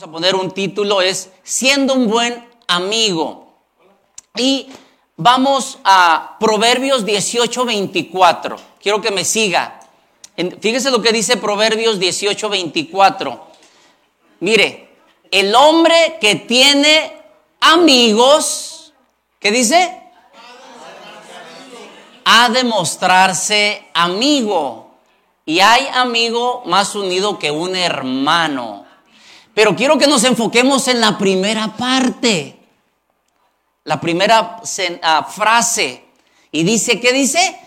Vamos a poner un título, es Siendo un buen amigo. Y vamos a Proverbios 18, 24. Quiero que me siga. Fíjese lo que dice Proverbios 18, 24. Mire, el hombre que tiene amigos, ¿qué dice? Ha de mostrarse amigo. Y hay amigo más unido que un hermano. Pero quiero que nos enfoquemos en la primera parte, la primera ah, frase. Y dice, ¿qué dice?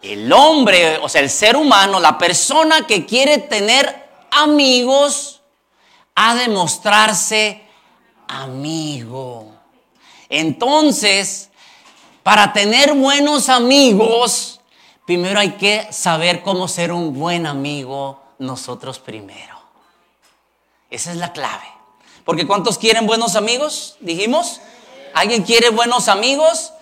El hombre, o sea, el ser humano, la persona que quiere tener amigos, ha de mostrarse amigo. Entonces, para tener buenos amigos, primero hay que saber cómo ser un buen amigo nosotros primero. Esa es la clave. Porque ¿cuántos quieren buenos amigos? Dijimos. ¿Alguien quiere buenos amigos?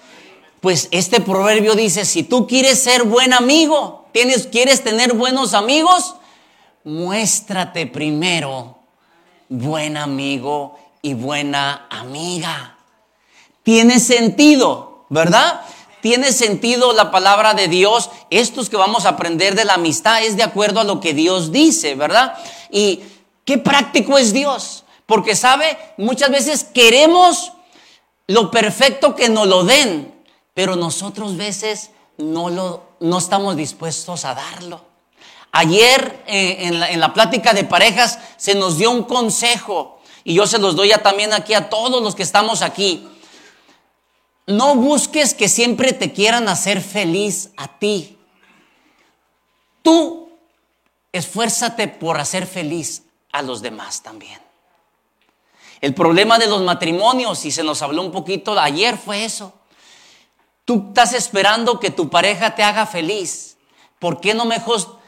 Pues este proverbio dice, si tú quieres ser buen amigo, tienes, quieres tener buenos amigos, muéstrate primero buen amigo y buena amiga. Tiene sentido, ¿verdad? Tiene sentido la palabra de Dios. Estos que vamos a aprender de la amistad es de acuerdo a lo que Dios dice, ¿verdad? Y Qué práctico es Dios. Porque sabe, muchas veces queremos lo perfecto que nos lo den, pero nosotros veces no, lo, no estamos dispuestos a darlo. Ayer eh, en, la, en la plática de parejas se nos dio un consejo y yo se los doy ya también aquí a todos los que estamos aquí. No busques que siempre te quieran hacer feliz a ti. Tú esfuérzate por hacer feliz a los demás también. El problema de los matrimonios, y se nos habló un poquito ayer, fue eso. Tú estás esperando que tu pareja te haga feliz. ¿Por qué no mejor,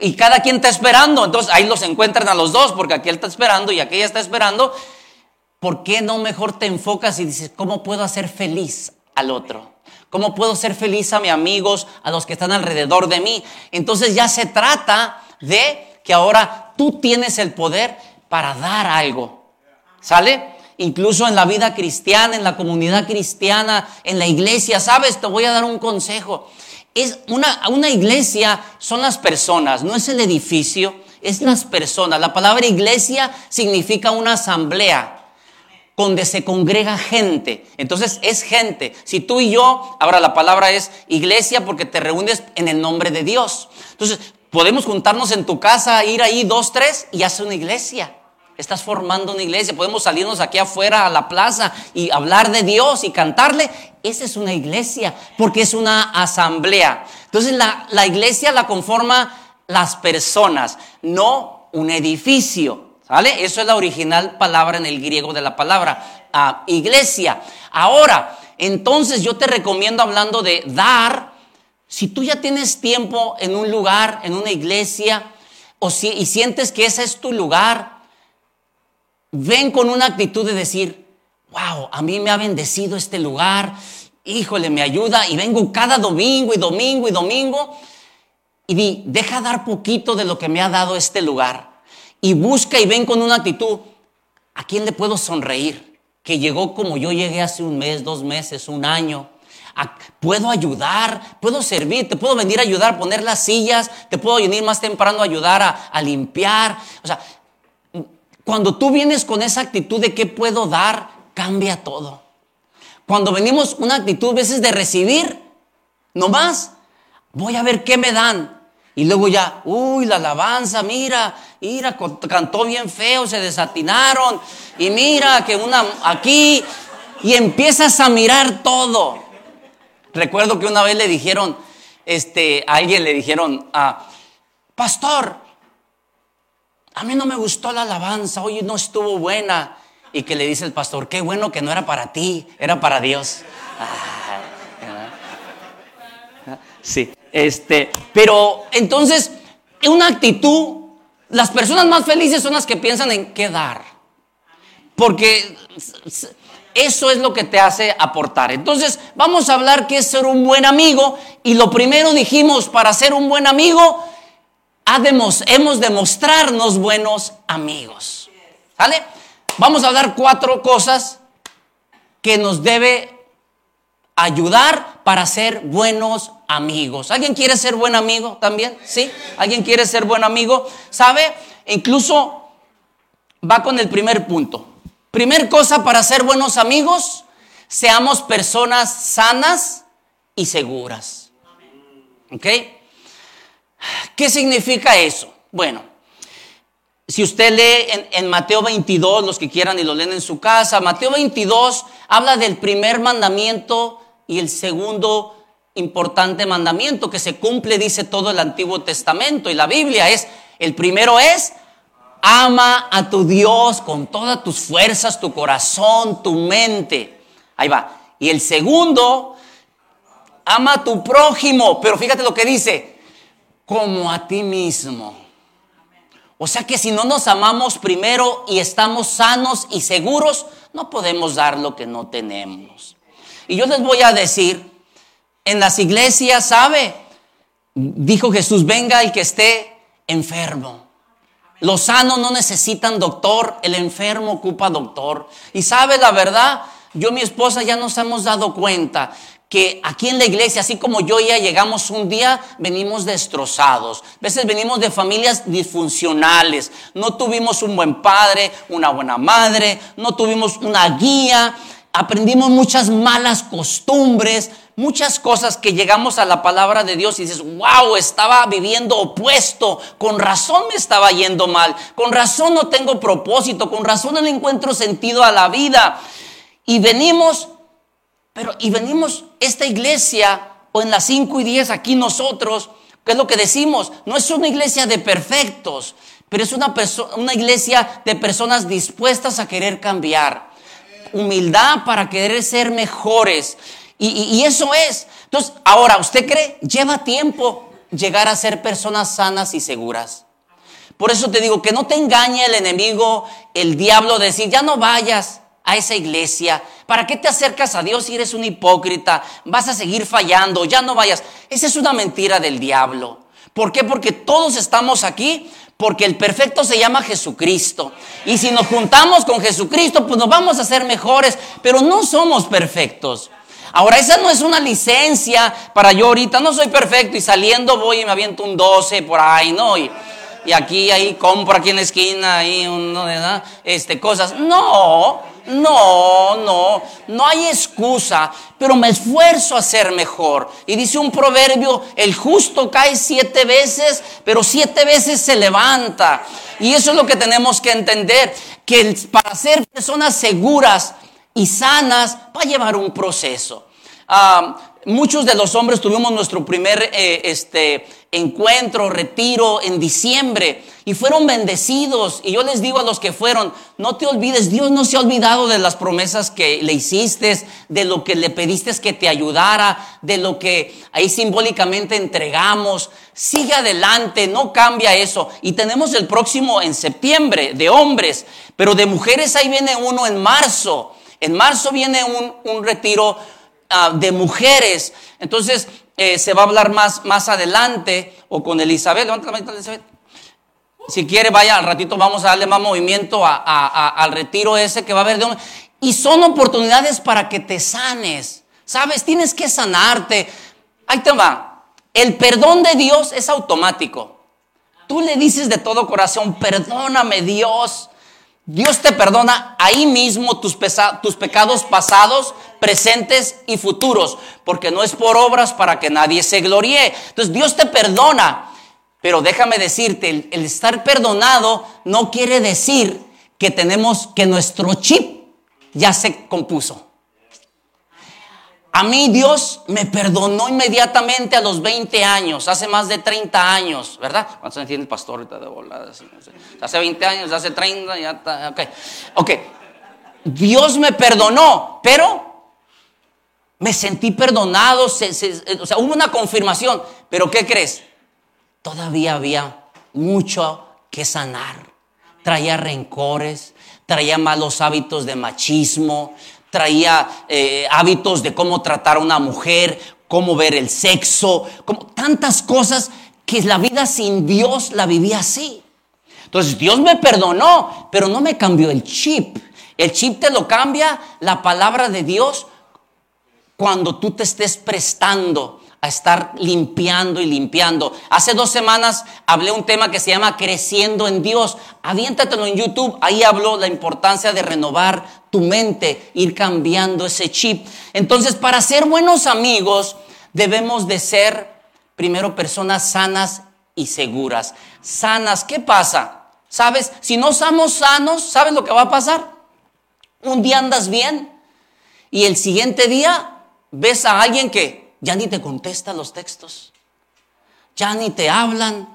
Y cada quien está esperando. Entonces ahí los encuentran a los dos, porque aquel está esperando y aquella está esperando. ¿Por qué no mejor te enfocas y dices, ¿cómo puedo hacer feliz al otro? ¿Cómo puedo ser feliz a mis amigos, a los que están alrededor de mí? Entonces ya se trata de que ahora tú tienes el poder para dar algo. ¿Sale? Incluso en la vida cristiana, en la comunidad cristiana, en la iglesia, ¿sabes? Te voy a dar un consejo. Es una, una iglesia son las personas, no es el edificio, es las personas. La palabra iglesia significa una asamblea donde se congrega gente. Entonces es gente. Si tú y yo, ahora la palabra es iglesia porque te reúnes en el nombre de Dios. Entonces Podemos juntarnos en tu casa, ir ahí dos, tres y hacer una iglesia. Estás formando una iglesia. Podemos salirnos aquí afuera a la plaza y hablar de Dios y cantarle. Esa es una iglesia porque es una asamblea. Entonces la, la iglesia la conforma las personas, no un edificio. ¿Vale? Eso es la original palabra en el griego de la palabra, ah, iglesia. Ahora, entonces yo te recomiendo hablando de dar, si tú ya tienes tiempo en un lugar, en una iglesia, o si, y sientes que ese es tu lugar, ven con una actitud de decir, wow, a mí me ha bendecido este lugar, híjole, me ayuda, y vengo cada domingo y domingo y domingo, y di, deja dar poquito de lo que me ha dado este lugar, y busca y ven con una actitud, ¿a quién le puedo sonreír? Que llegó como yo llegué hace un mes, dos meses, un año puedo ayudar, puedo servir, te puedo venir a ayudar a poner las sillas, te puedo venir más temprano a ayudar a, limpiar. O sea, cuando tú vienes con esa actitud de qué puedo dar, cambia todo. Cuando venimos una actitud a veces de recibir, nomás, voy a ver qué me dan. Y luego ya, uy, la alabanza, mira, mira, cantó bien feo, se desatinaron. Y mira que una aquí, y empiezas a mirar todo. Recuerdo que una vez le dijeron, este, a alguien le dijeron, ah, pastor, a mí no me gustó la alabanza, hoy no estuvo buena. Y que le dice el pastor, qué bueno que no era para ti, era para Dios. sí, este, pero entonces, una actitud, las personas más felices son las que piensan en qué dar. Porque eso es lo que te hace aportar. Entonces, vamos a hablar qué es ser un buen amigo. Y lo primero dijimos, para ser un buen amigo, hemos de mostrarnos buenos amigos. ¿Sale? vamos a dar cuatro cosas que nos debe ayudar para ser buenos amigos. ¿Alguien quiere ser buen amigo también? ¿Sí? ¿Alguien quiere ser buen amigo? ¿Sabe? Incluso va con el primer punto. Primer cosa para ser buenos amigos, seamos personas sanas y seguras. ¿Ok? ¿Qué significa eso? Bueno, si usted lee en, Mateo 22, los que quieran y lo leen en su casa, Mateo 22 habla del primer mandamiento y el segundo importante mandamiento que se cumple, dice todo el Antiguo Testamento y la Biblia es, el primero es, ama a tu Dios con todas tus fuerzas, tu corazón, tu mente. Ahí va. Y el segundo, ama a tu prójimo, pero fíjate lo que dice, como a ti mismo. O sea que si no nos amamos primero y estamos sanos y seguros, no podemos dar lo que no tenemos. Y yo les voy a decir, en las iglesias, ¿sabe? Dijo Jesús, venga el que esté enfermo. Los sanos no necesitan doctor, el enfermo ocupa doctor. Y sabe la verdad, yo y mi esposa ya nos hemos dado cuenta que aquí en la iglesia, así como yo ya llegamos un día, venimos destrozados. A veces venimos de familias disfuncionales. No tuvimos un buen padre, una buena madre, no tuvimos una guía. Aprendimos muchas malas costumbres, muchas cosas que llegamos a la palabra de Dios y dices, wow, estaba viviendo opuesto, con razón me estaba yendo mal, con razón no tengo propósito, con razón no encuentro sentido a la vida. Y venimos pero, y venimos, esta iglesia, o en las 5 y 10 aquí nosotros, ¿qué es lo que decimos? No es una iglesia de perfectos, pero es una, una iglesia de personas dispuestas a querer cambiar. Humildad para querer ser mejores. Y, y eso es. Entonces, ahora, ¿usted cree? Lleva tiempo llegar a ser personas sanas y seguras. Por eso te digo que no te engañe el enemigo, el diablo, decir, ya no vayas a esa iglesia? ¿Para qué te acercas a Dios si eres un hipócrita? Vas a seguir fallando, ya no vayas. Esa es una mentira del diablo. ¿Por qué? Porque todos estamos aquí porque el perfecto se llama Jesucristo. Y si nos juntamos con Jesucristo, pues nos vamos a hacer mejores, pero no somos perfectos. Ahora, esa no es una licencia para yo ahorita, no soy perfecto y saliendo voy y me aviento un 12 por ahí, ¿no? Y, y aquí, ahí compro aquí en la esquina, ahí. Este, cosas. No, no, no, no hay excusa, pero me esfuerzo a ser mejor. Y dice un proverbio, el justo cae siete veces, pero siete veces se levanta. Y eso es lo que tenemos que entender, que para ser personas seguras y sanas va a llevar un proceso. Ah, muchos de los hombres tuvimos nuestro primer eh, este, encuentro, retiro en diciembre y fueron bendecidos. Y yo les digo a los que fueron, no te olvides, Dios no se ha olvidado de las promesas que le hiciste, de lo que le pediste que te ayudara, de lo que ahí simbólicamente entregamos. Sigue adelante, no cambia eso. Y tenemos el próximo en septiembre de hombres, pero de mujeres ahí viene uno en marzo. En marzo viene un, un retiro Ah, de mujeres. Entonces, eh, se va a hablar más, más adelante o con Elizabeth. Levanta la mano, Elizabeth. Si quiere, vaya al ratito, vamos a darle más movimiento al retiro ese que va a haber de hombres. Y son oportunidades para que te sanes. ¿Sabes? Tienes que sanarte. Ahí te va. El perdón de Dios es automático. Tú le dices de todo corazón, perdóname Dios. Dios te perdona ahí mismo tus, tus, pecados pasados, presentes y futuros, porque no es por obras para que nadie se gloríe. Entonces Dios te perdona, pero déjame decirte, el, el estar perdonado no quiere decir que tenemos que nuestro chip ya se compuso. A mí Dios me perdonó inmediatamente a los 20 años, hace más de 30 años, ¿verdad? ¿Cuántos tiene el pastor ahorita de volada? Hace 20 años, hace 30, ya está, ok. Ok, Dios me perdonó, pero me sentí perdonado, o sea, hubo una confirmación, pero ¿qué crees? Todavía había mucho que sanar. Traía rencores, traía malos hábitos de machismo, traía eh, hábitos de cómo tratar a una mujer, cómo ver el sexo, como tantas cosas que la vida sin Dios la vivía así. Entonces Dios me perdonó, pero no me cambió el chip. El chip te lo cambia la palabra de Dios cuando tú te estés prestando a estar limpiando y limpiando. Hace dos semanas hablé un tema que se llama Creciendo en Dios. Aviéntatelo en YouTube. Ahí habló la importancia de renovar tu mente, ir cambiando ese chip. Entonces, para ser buenos amigos, debemos de ser primero personas sanas y seguras. Sanas, ¿qué pasa? ¿Sabes? Si no somos sanos, ¿sabes lo que va a pasar? Un día andas bien y el siguiente día ves a alguien que ya ni te contesta los textos, ya ni te hablan.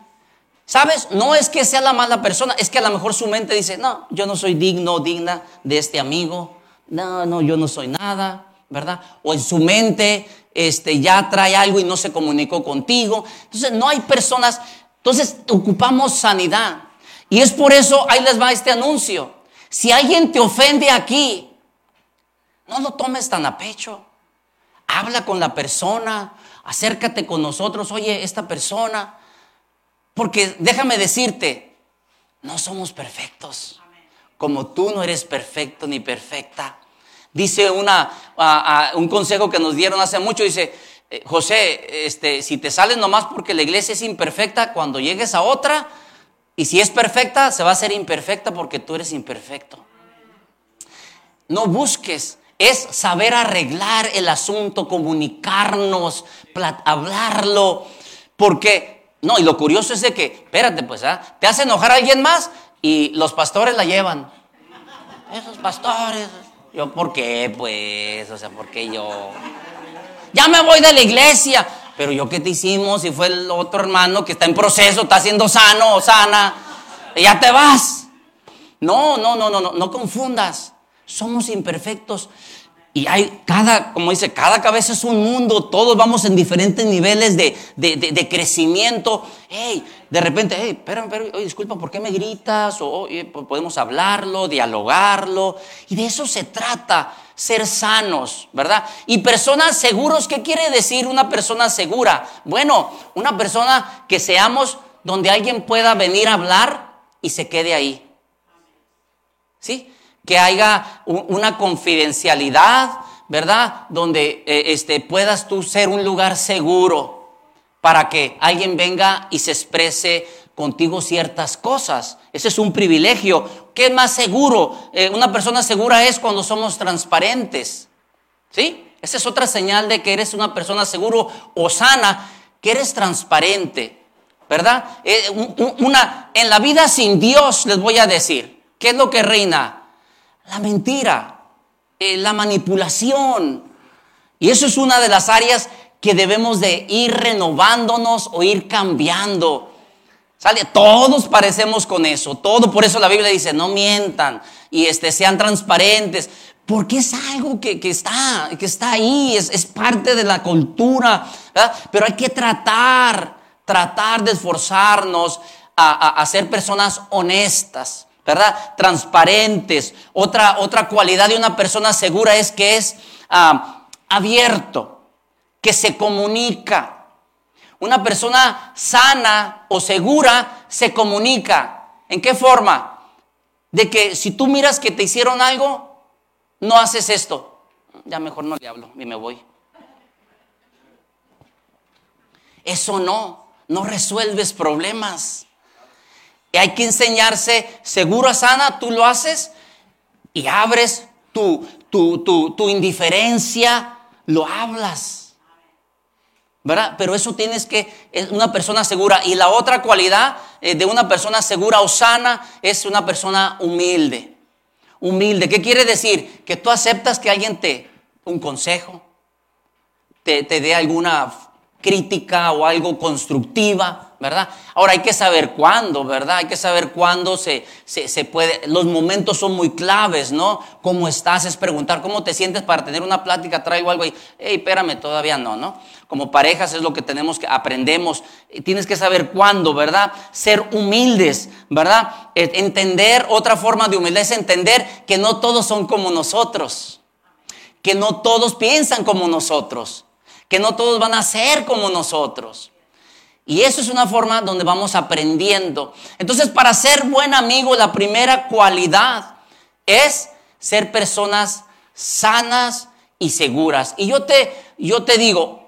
¿Sabes? No es que sea la mala persona, es que a lo mejor su mente dice, no, yo no soy digno, digna de este amigo, no, no, yo no soy nada, ¿verdad? O en su mente este, ya trae algo y no se comunicó contigo. Entonces, no hay personas, entonces ocupamos sanidad. Y es por eso, ahí les va este anuncio. Si alguien te ofende aquí, no lo tomes tan a pecho. Habla con la persona, acércate con nosotros, oye, esta persona. Porque déjame decirte, no somos perfectos. Como tú no eres perfecto ni perfecta. Dice una, un consejo que nos dieron hace mucho, dice, eh, José, este, si te sales nomás porque la iglesia es imperfecta, cuando llegues a otra, y si es perfecta, se va a hacer imperfecta porque tú eres imperfecto. No busques, es saber arreglar el asunto, comunicarnos, hablarlo, porque, no, y lo curioso es de que, espérate, pues, ¿ah? te hace enojar a alguien más y los pastores la llevan. Esos pastores, yo, ¿por qué? Pues, o sea, ¿por qué yo? Ya me voy de la iglesia. Pero yo, ¿qué te hicimos? Si fue el otro hermano que está en proceso, está siendo sano o sana, ya te vas. No, no, no, no, no, no confundas. Somos imperfectos. Y hay cada, como dice, cada cabeza es un mundo, todos vamos en diferentes niveles de, de, crecimiento. Hey, de repente, hey, espera, oye, disculpa, ¿por qué me gritas? O podemos hablarlo, dialogarlo. Y de eso se trata, ser sanos, ¿verdad? Y personas seguros, ¿qué quiere decir una persona segura? Bueno, una persona que seamos donde alguien pueda venir a hablar y se quede ahí. ¿Sí? Que haya una confidencialidad, ¿verdad? Donde eh, este, puedas tú ser un lugar seguro para que alguien venga y se exprese contigo ciertas cosas. Ese es un privilegio. ¿Qué más seguro? Eh, una persona segura es cuando somos transparentes. ¿Sí? Esa es otra señal de que eres una persona seguro o sana, que eres transparente. ¿Verdad? Eh, una, en la vida sin Dios, les voy a decir, ¿qué es lo que reina? La mentira, eh, la manipulación. Y eso es una de las áreas que debemos de ir renovándonos o ir cambiando. ¿Sale? Todos parecemos con eso, todo, por eso la Biblia dice, no mientan y este, sean transparentes, porque es algo que, está, que está ahí, es, es parte de la cultura, pero hay que tratar, tratar de esforzarnos a, a ser personas honestas. ¿Verdad? Transparentes. Otra, otra cualidad de una persona segura es que es ah, abierto, que se comunica. Una persona sana o segura se comunica. ¿En qué forma? De que si tú miras que te hicieron algo, no haces esto. Ya mejor no le hablo y me voy. Eso no, no resuelves problemas hay que enseñarse seguro a sana, tú lo haces y abres tu, tu, tu, indiferencia, lo hablas. ¿verdad? Pero eso tienes que, es una persona segura. Y la otra cualidad eh, de una persona segura o sana es una persona humilde. Humilde, ¿qué quiere decir? Que tú aceptas que alguien te, un consejo, te, te dé alguna crítica o algo constructiva. ¿verdad? Ahora hay que saber cuándo, ¿verdad? Hay que saber cuándo se, se, puede, los momentos son muy claves, ¿no? ¿Cómo estás? Es preguntar, ¿cómo te sientes para tener una plática? Traigo algo y, hey, espérame, todavía no, ¿no? Como parejas es lo que tenemos que, aprendemos, tienes que saber cuándo, ¿verdad? Ser humildes, ¿verdad? E, entender, otra forma de humildad es entender que no todos son como nosotros, que no todos piensan como nosotros, que no todos van a ser como nosotros. Y eso es una forma donde vamos aprendiendo. Entonces, para ser buen amigo, la primera cualidad es ser personas sanas y seguras. Y yo te, yo te digo,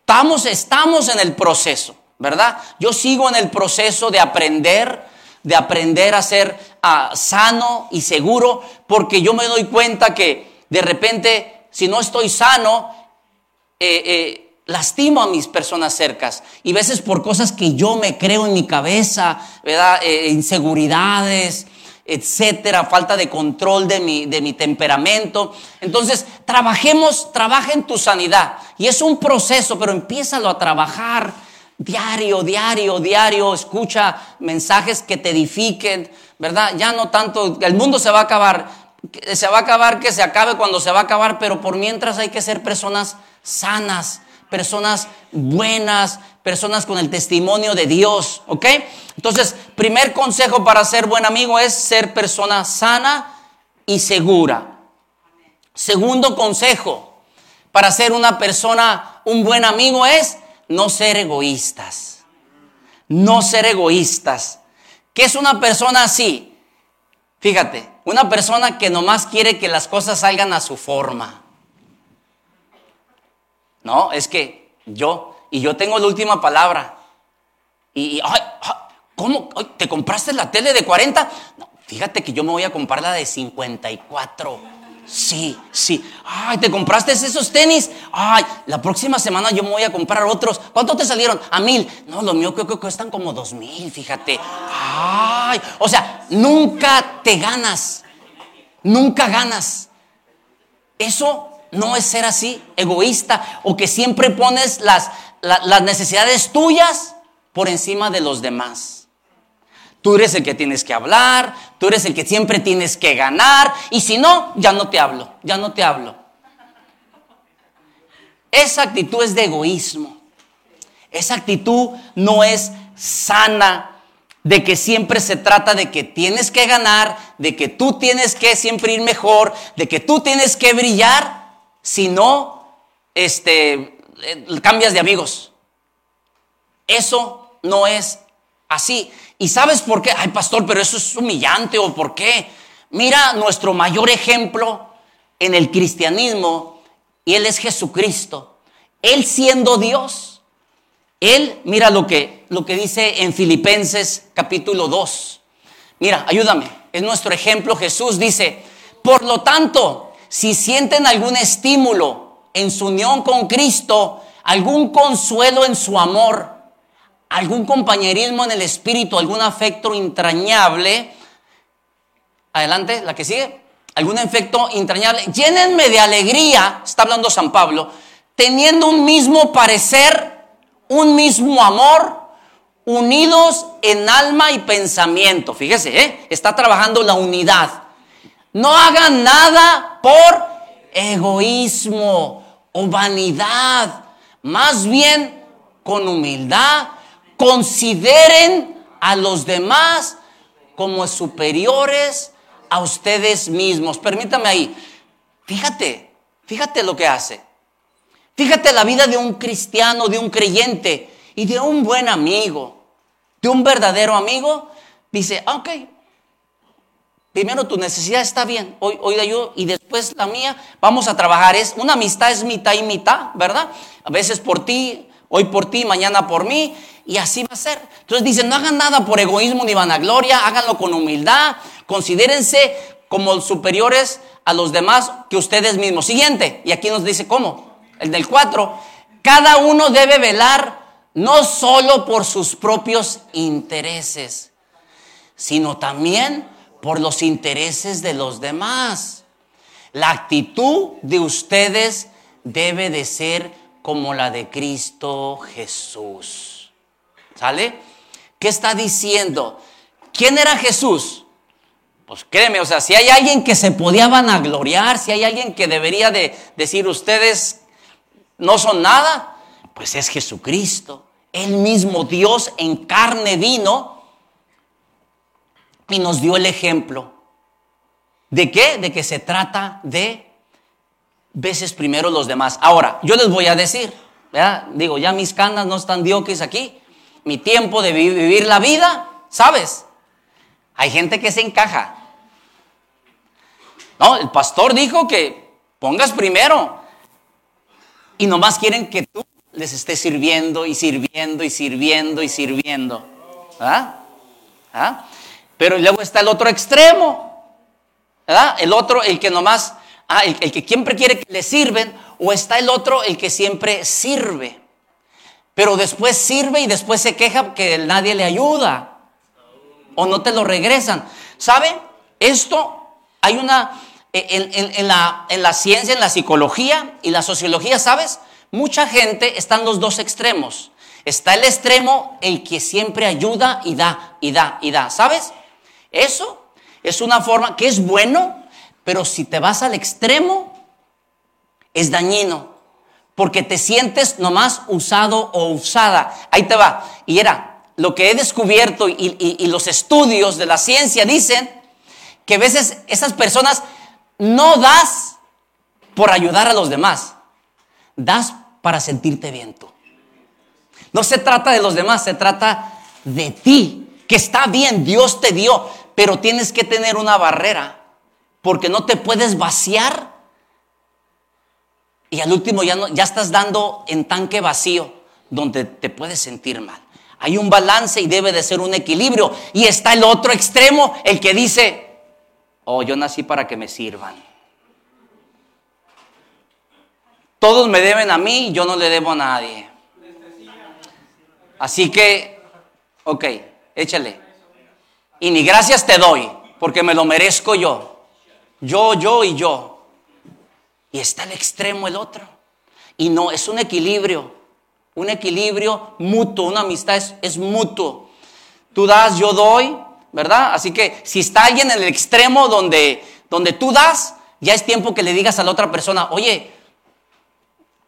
estamos, estamos en el proceso, ¿verdad? Yo sigo en el proceso de aprender, de aprender a ser ah, sano y seguro, porque yo me doy cuenta que de repente, si no estoy sano, eh, eh, lastimo a mis personas cercas y veces por cosas que yo me creo en mi cabeza, ¿verdad? Eh, inseguridades, etcétera, falta de control de mi, de mi temperamento. Entonces, trabajemos, trabaja en tu sanidad. Y es un proceso, pero empiézalo a trabajar diario, diario, diario. Escucha mensajes que te edifiquen, ¿verdad? Ya no tanto, el mundo se va a acabar, se va a acabar que se acabe cuando se va a acabar, pero por mientras hay que ser personas sanas personas buenas, personas con el testimonio de Dios, ¿ok? Entonces, primer consejo para ser buen amigo es ser persona sana y segura. Segundo consejo para ser una persona, un buen amigo es no ser egoístas. No ser egoístas. ¿Qué es una persona así? Fíjate, una persona que nomás quiere que las cosas salgan a su forma. No, es que yo, y yo tengo la última palabra. Y, ay, ¿cómo? ¿Te compraste la tele de 40? No, fíjate que yo me voy a comprar la de 54. Sí, sí. Ay, ¿te compraste esos tenis? Ay, la próxima semana yo me voy a comprar otros. ¿Cuánto te salieron? A mil. No, lo mío creo que cuestan como dos mil, fíjate. Ay, o sea, nunca te ganas. Nunca ganas. Eso no es ser así, egoísta, o que siempre pones las, necesidades tuyas por encima de los demás. Tú eres el que tienes que hablar, tú eres el que siempre tienes que ganar, y si no, ya no te hablo, ya no te hablo. Esa actitud es de egoísmo. Esa actitud no es sana, de que siempre se trata de que tienes que ganar, de que tú tienes que siempre ir mejor, de que tú tienes que brillar si no este, eh, cambias de amigos. Eso no es así. ¿Y sabes por qué? Ay, pastor, pero eso es humillante o por qué. Mira nuestro mayor ejemplo en el cristianismo y Él es Jesucristo. Él siendo Dios. Él, mira lo que, lo que dice en Filipenses capítulo 2. Mira, ayúdame. Es nuestro ejemplo. Jesús dice, por lo tanto, si sienten algún estímulo en su unión con Cristo, algún consuelo en su amor, algún compañerismo en el espíritu, algún afecto entrañable, adelante, la que sigue, algún afecto entrañable, llénenme de alegría, está hablando San Pablo, teniendo un mismo parecer, un mismo amor, unidos en alma y pensamiento. Fíjese, ¿eh? está trabajando la unidad. No hagan nada por egoísmo o vanidad. Más bien, con humildad, consideren a los demás como superiores a ustedes mismos. Permítame ahí. Fíjate, fíjate lo que hace. Fíjate la vida de un cristiano, de un creyente y de un buen amigo, de un verdadero amigo. Dice, ok, Primero tu necesidad está bien, hoy, de ayuda y después la mía. Vamos a trabajar. Es, una amistad es mitad y mitad, ¿verdad? A veces por ti, hoy por ti, mañana por mí. Y así va a ser. Entonces dicen, no hagan nada por egoísmo ni vanagloria, háganlo con humildad. Considérense como superiores a los demás que ustedes mismos. Siguiente, y aquí nos dice cómo. El del 4. Cada uno debe velar no solo por sus propios intereses, sino también por los intereses de los demás. La actitud de ustedes debe de ser como la de Cristo Jesús. ¿Sale? ¿Qué está diciendo? ¿Quién era Jesús? Pues créeme, o sea, si hay alguien que se podía vanagloriar, si hay alguien que debería de decir ustedes no son nada, pues es Jesucristo. El mismo Dios en carne vino y nos dio el ejemplo. ¿De qué? De que se trata de veces primero los demás. Ahora, yo les voy a decir, digo, ya mis canas no están diokis aquí, mi tiempo de vivir la vida, ¿sabes? Hay gente que se encaja. No, el pastor dijo que pongas primero. Y nomás quieren que tú les estés sirviendo y sirviendo y sirviendo y sirviendo. ¿Ah? ¿Ah? Pero luego está el otro extremo. ¿verdad? El otro, el que nomás, ah, el, que siempre quiere que le sirven, o está el otro, el que siempre sirve. Pero después sirve y después se queja que nadie le ayuda. O no te lo regresan. ¿Sabe? Esto hay una, en, la, en la ciencia, en la psicología y la sociología, ¿sabes? Mucha gente está en los dos extremos. Está el extremo, el que siempre ayuda y da, y da, y da. ¿Sabes? Eso es una forma que es bueno, pero si te vas al extremo, es dañino. Porque te sientes nomás usado o usada. Ahí te va. Y era, lo que he descubierto y, los estudios de la ciencia dicen que a veces esas personas no das por ayudar a los demás. Das para sentirte bien. No se trata de los demás, se trata de ti. Que está bien, Dios te dio, pero tienes que tener una barrera. Porque no te puedes vaciar y al último ya, no, ya estás dando en tanque vacío donde te puedes sentir mal. Hay un balance y debe de ser un equilibrio. Y está el otro extremo, el que dice, oh, yo nací para que me sirvan. Todos me deben a mí y yo no le debo a nadie. Así que, ok, échale. Y ni gracias te doy, porque me lo merezco yo. Yo, yo y yo. Y está el extremo el otro. Y no, es un equilibrio. Un equilibrio mutuo, una amistad es, es mutuo. Tú das, yo doy, ¿verdad? Así que si está alguien en el extremo donde, donde tú das, ya es tiempo que le digas a la otra persona, oye,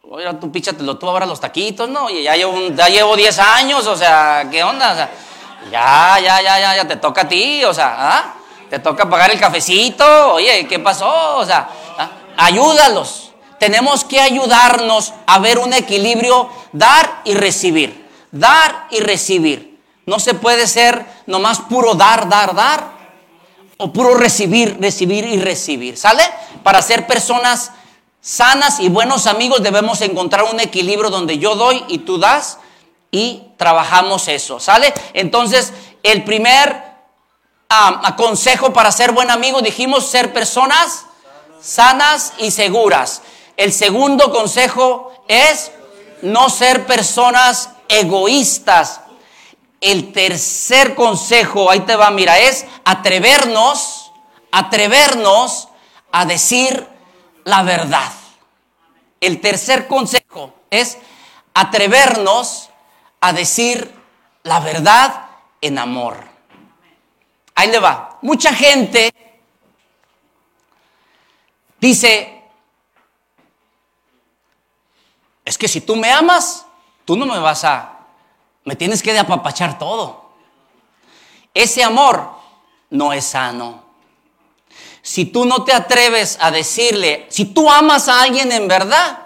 Oye, tú píchatelo tú ahora los taquitos, ¿no? Oye, ya llevo, ya llevo 10 años, o sea, ¿qué onda? O sea, ya, ya, ya, ya, ya te toca a ti, o sea, ¿ah? Te toca pagar el cafecito, oye, ¿qué pasó? O sea, ¿ah? ayúdalos. Tenemos que ayudarnos a ver un equilibrio, dar y recibir, dar y recibir. No se puede ser nomás puro dar, dar, dar, o puro recibir, recibir y recibir, ¿sale? Para ser personas sanas y buenos amigos debemos encontrar un equilibrio donde yo doy y tú das y trabajamos eso, ¿sale? Entonces, el primer consejo para ser buen amigo dijimos ser personas sanas y seguras. El segundo consejo es no ser personas egoístas. El tercer consejo, ahí te va, mira, es atrevernos, atrevernos a decir la verdad. El tercer consejo es atrevernos a decir la verdad en amor. Ahí le va. Mucha gente dice, es que si tú me amas, tú no me vas a, me tienes que de apapachar todo. Ese amor no es sano si tú no te atreves a decirle, si tú amas a alguien en verdad,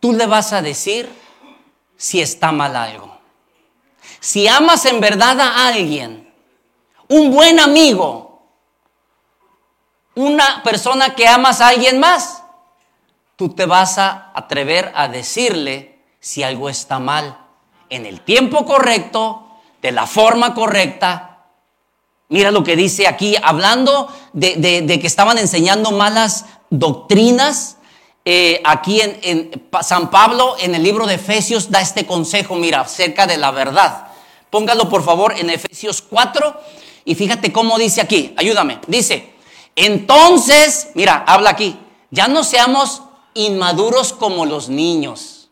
tú le vas a decir si está mal algo. Si amas en verdad a alguien, un buen amigo, una persona que amas a alguien más, tú te vas a atrever a decirle si algo está mal en el tiempo correcto, de la forma correcta Mira lo que dice aquí, hablando de, que estaban enseñando malas doctrinas. Eh, aquí en, San Pablo, en el libro de Efesios, da este consejo, mira, acerca de la verdad. Póngalo por favor en Efesios 4 y fíjate cómo dice aquí, ayúdame. Dice, entonces, mira, habla aquí, ya no seamos inmaduros como los niños.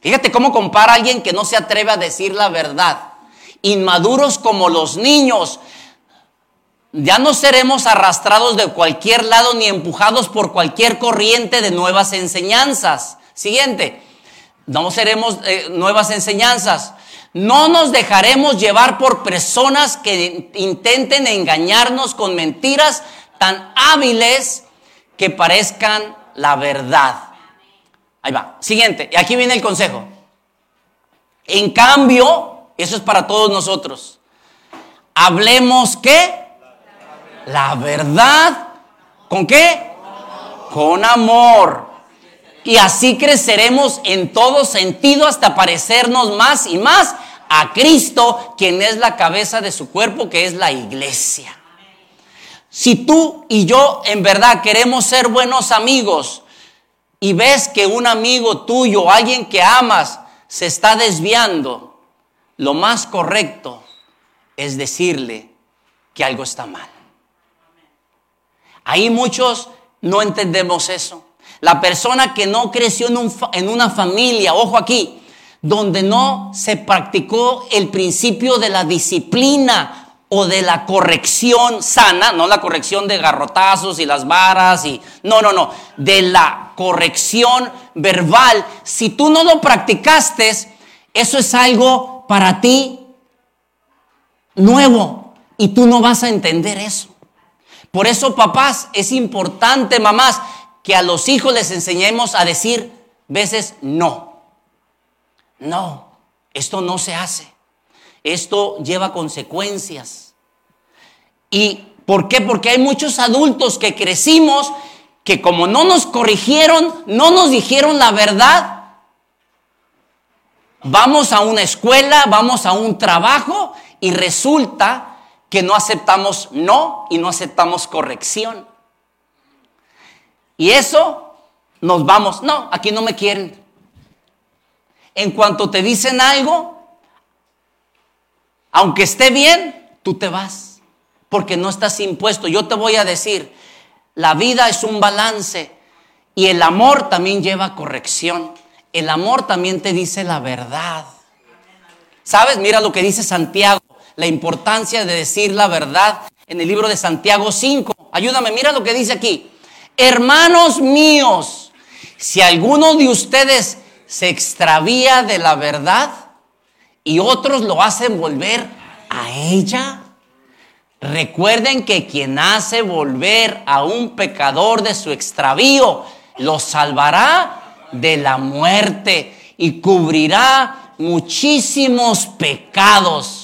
Fíjate cómo compara a alguien que no se atreve a decir la verdad. Inmaduros como los niños, ya no seremos arrastrados de cualquier lado ni empujados por cualquier corriente de nuevas enseñanzas. Siguiente, no seremos eh, nuevas enseñanzas. No nos dejaremos llevar por personas que intenten engañarnos con mentiras tan hábiles que parezcan la verdad. Ahí va. Siguiente, y aquí viene el consejo. En cambio, eso es para todos nosotros. Hablemos qué? La verdad. ¿Con qué? Con amor. Y así creceremos en todo sentido hasta parecernos más y más a Cristo, quien es la cabeza de su cuerpo, que es la iglesia. Si tú y yo en verdad queremos ser buenos amigos y ves que un amigo tuyo, alguien que amas, se está desviando, lo más correcto es decirle que algo está mal. Ahí muchos no entendemos eso. La persona que no creció en, en, una familia, ojo aquí, donde no se practicó el principio de la disciplina o de la corrección sana, no la corrección de garrotazos y las varas y no, no, no, de la corrección verbal. Si tú no lo practicaste, eso es algo para ti nuevo y tú no vas a entender eso. Por eso, papás, es importante, mamás, que a los hijos les enseñemos a decir veces no. No, esto no se hace. Esto lleva consecuencias. ¿Y por qué? Porque hay muchos adultos que crecimos que como no nos corrigieron, no nos dijeron la verdad, vamos a una escuela, vamos a un trabajo y resulta que no aceptamos no y no aceptamos corrección. Y eso nos vamos, no, aquí no me quieren. En cuanto te dicen algo, aunque esté bien, tú te vas, porque no estás impuesto. Yo te voy a decir, la vida es un balance y el amor también lleva corrección. El amor también te dice la verdad. ¿Sabes? Mira lo que dice Santiago, la importancia de decir la verdad en el libro de Santiago 5. Ayúdame, mira lo que dice aquí. Hermanos míos, si alguno de ustedes se extravía de la verdad, y otros lo hacen volver a ella. Recuerden que quien hace volver a un pecador de su extravío, lo salvará de la muerte y cubrirá muchísimos pecados.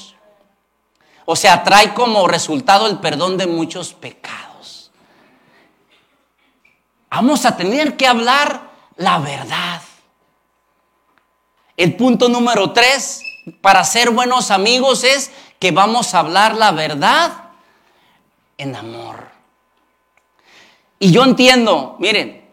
O sea, trae como resultado el perdón de muchos pecados. Vamos a tener que hablar la verdad. El punto número tres para ser buenos amigos es que vamos a hablar la verdad en amor. Y yo entiendo, miren,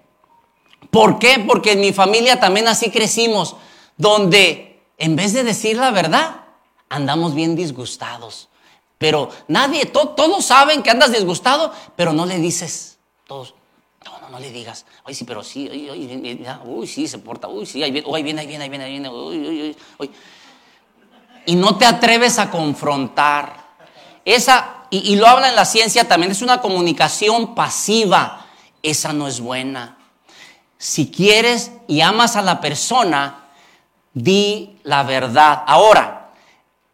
¿por qué? Porque en mi familia también así crecimos, donde en vez de decir la verdad, andamos bien disgustados. Pero nadie, todos saben que andas disgustado, pero no le dices, todos, no, no, no le digas, ay, sí, pero sí, uy, sí, se porta, uy, sí, ahí viene, ahí viene, ahí viene, ahí viene, ahí viene, uy, y no te atreves a confrontar. Esa, y, lo habla en la ciencia también, es una comunicación pasiva. Esa no es buena. Si quieres y amas a la persona, di la verdad. Ahora,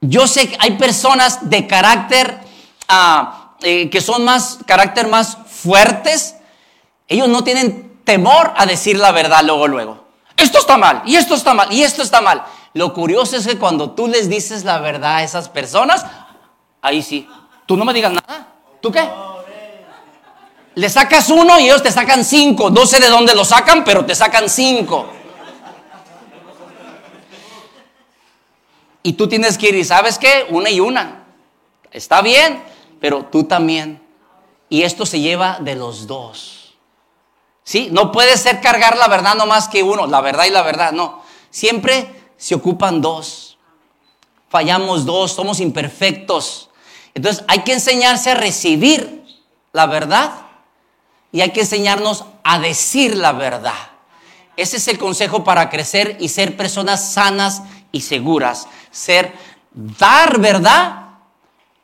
yo sé que hay personas de carácter ah, eh, que son más, carácter más fuertes. Ellos no tienen temor a decir la verdad luego, luego. Esto está mal, y esto está mal, y esto está mal. Lo curioso es que cuando tú les dices la verdad a esas personas, ahí sí, tú no me digas nada. ¿Tú qué? Le sacas uno y ellos te sacan cinco. No sé de dónde lo sacan, pero te sacan cinco. Y tú tienes que ir y sabes qué, una y una. Está bien, pero tú también. Y esto se lleva de los dos. ¿Sí? No puede ser cargar la verdad no más que uno, la verdad y la verdad, no. Siempre se ocupan dos. Fallamos dos, somos imperfectos. Entonces hay que enseñarse a recibir la verdad y hay que enseñarnos a decir la verdad. Ese es el consejo para crecer y ser personas sanas y seguras. Ser, dar verdad,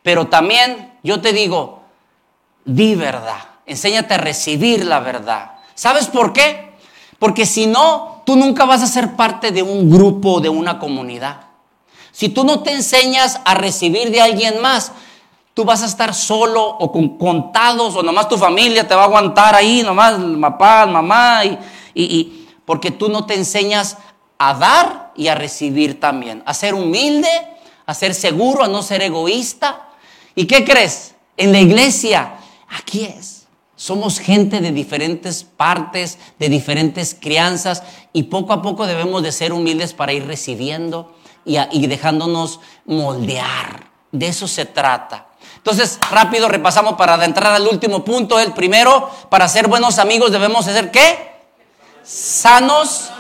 pero también yo te digo, di verdad. Enséñate a recibir la verdad. ¿Sabes por qué? Porque si no, tú nunca vas a ser parte de un grupo, de una comunidad. Si tú no te enseñas a recibir de alguien más, tú vas a estar solo o con contados o nomás tu familia te va a aguantar ahí, nomás papá, mamá, y, y, porque tú no te enseñas a dar y a recibir también, a ser humilde, a ser seguro, a no ser egoísta. ¿Y qué crees? En la iglesia, aquí es. Somos gente de diferentes partes, de diferentes crianzas y poco a poco debemos de ser humildes para ir recibiendo y, dejándonos moldear. De eso se trata. Entonces, rápido repasamos para entrar al último punto. El primero, para ser buenos amigos debemos ser qué? Sanos,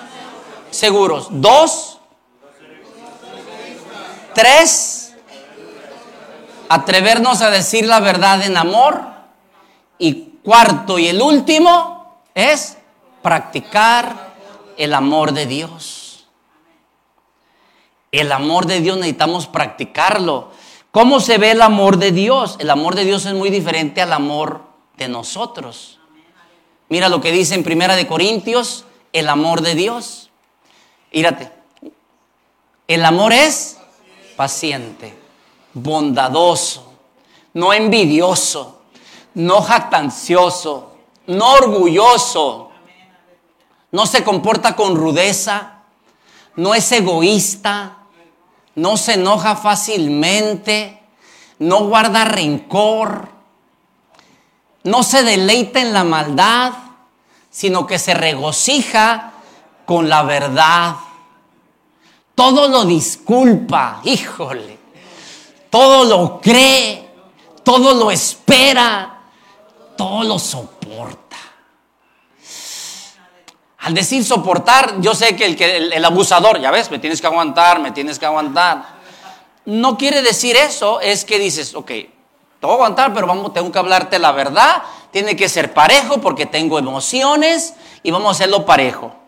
seguros. Dos, tres, atrevernos a decir la verdad en amor. Y cuarto y el último es practicar el amor de Dios. El amor de Dios necesitamos practicarlo. ¿Cómo se ve el amor de Dios? El amor de Dios es muy diferente al amor de nosotros. Mira lo que dice en Primera de Corintios, el amor de Dios. Mírate. El amor es paciente, bondadoso, no envidioso, no jactancioso, no orgulloso, no se comporta con rudeza, no es egoísta, no se enoja fácilmente, no guarda rencor, no se deleita en la maldad, sino que se regocija con la verdad. Todo lo disculpa, híjole, todo lo cree, todo lo espera, todo lo soporta. Al decir soportar, yo sé que el, que el, abusador, ya ves, me tienes que aguantar, me tienes que aguantar. No quiere decir eso, es que dices, ok, te voy a aguantar, pero vamos, tengo que hablarte la verdad, tiene que ser parejo porque tengo emociones y vamos a hacerlo parejo.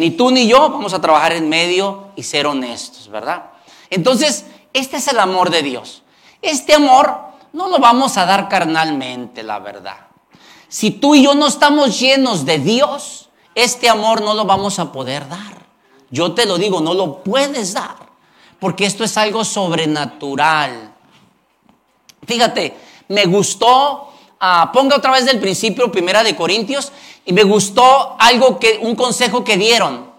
Ni tú ni yo vamos a trabajar en medio y ser honestos, ¿verdad? Entonces, este es el amor de Dios. Este amor no lo vamos a dar carnalmente, la verdad. Si tú y yo no estamos llenos de Dios, este amor no lo vamos a poder dar. Yo te lo digo, no lo puedes dar, porque esto es algo sobrenatural. Fíjate, me gustó, ah, ponga otra vez del principio, primera de Corintios, y me gustó algo que, un consejo que dieron.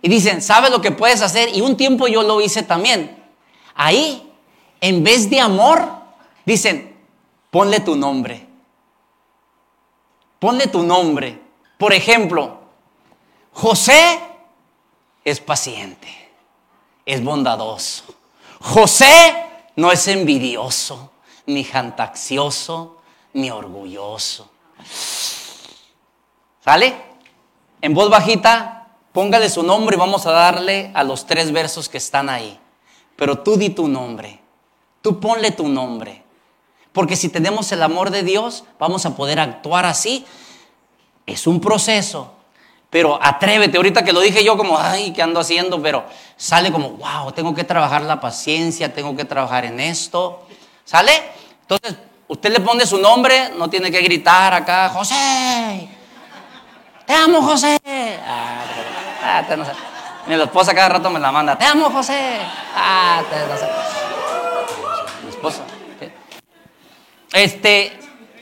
Y dicen, ¿sabes lo que puedes hacer? Y un tiempo yo lo hice también. Ahí, en vez de amor, dicen, ponle tu nombre. Ponle tu nombre. Por ejemplo, José es paciente, es bondadoso. José no es envidioso, ni jantaxioso, ni orgulloso. ¿Sale? En voz bajita, póngale su nombre y vamos a darle a los tres versos que están ahí. Pero tú di tu nombre, tú ponle tu nombre. Porque si tenemos el amor de Dios, vamos a poder actuar así. Es un proceso, pero atrévete, ahorita que lo dije yo como, ay, ¿qué ando haciendo? Pero sale como, wow, tengo que trabajar la paciencia, tengo que trabajar en esto. ¿Sale? Entonces, usted le pone su nombre, no tiene que gritar acá, José, te amo, José. Ah, ah, no sé. Mi esposa cada rato me la manda, te amo, José. Ah, te, no sé. Mi esposa. Este,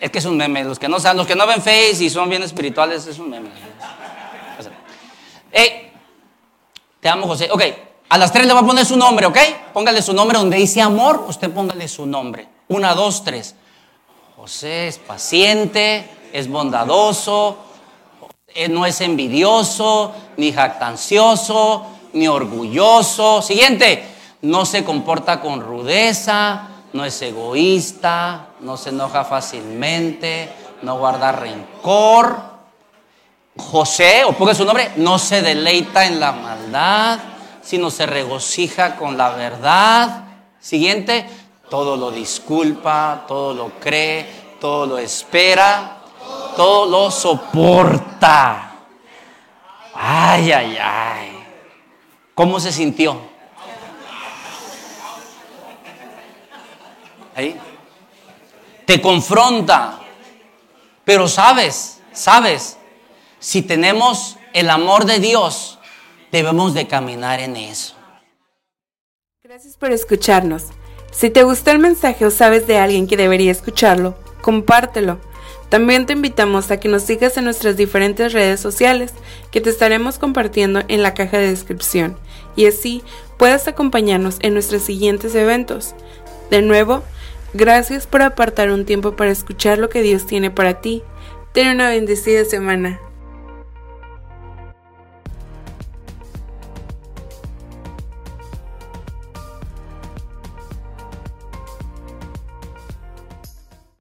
es que es un meme. Los que no saben, los que no ven Face y son bien espirituales, es un meme. Hey, te amo, José. Ok, a las tres le va a poner su nombre, ¿ok? Póngale su nombre donde dice amor, usted póngale su nombre. Una, dos, tres. José es paciente, es bondadoso, eh, no es envidioso, ni jactancioso, ni orgulloso. Siguiente, no se comporta con rudeza, no es egoísta, no se enoja fácilmente, no guarda rencor José, o ponga su nombre, no se deleita en la maldad, sino se regocija con la verdad. Siguiente, todo lo disculpa, todo lo cree, todo lo espera, todo lo soporta. Ay, ay, ay. ¿Cómo se sintió? Te confronta. Pero sabes, sabes, si tenemos el amor de Dios, debemos de caminar en eso. Gracias por escucharnos. Si te gustó el mensaje o sabes de alguien que debería escucharlo, compártelo. También te invitamos a que nos sigas en nuestras diferentes redes sociales que te estaremos compartiendo en la caja de descripción y así puedas acompañarnos en nuestros siguientes eventos. De nuevo, gracias por apartar un tiempo para escuchar lo que Dios tiene para ti. Ten una bendecida semana.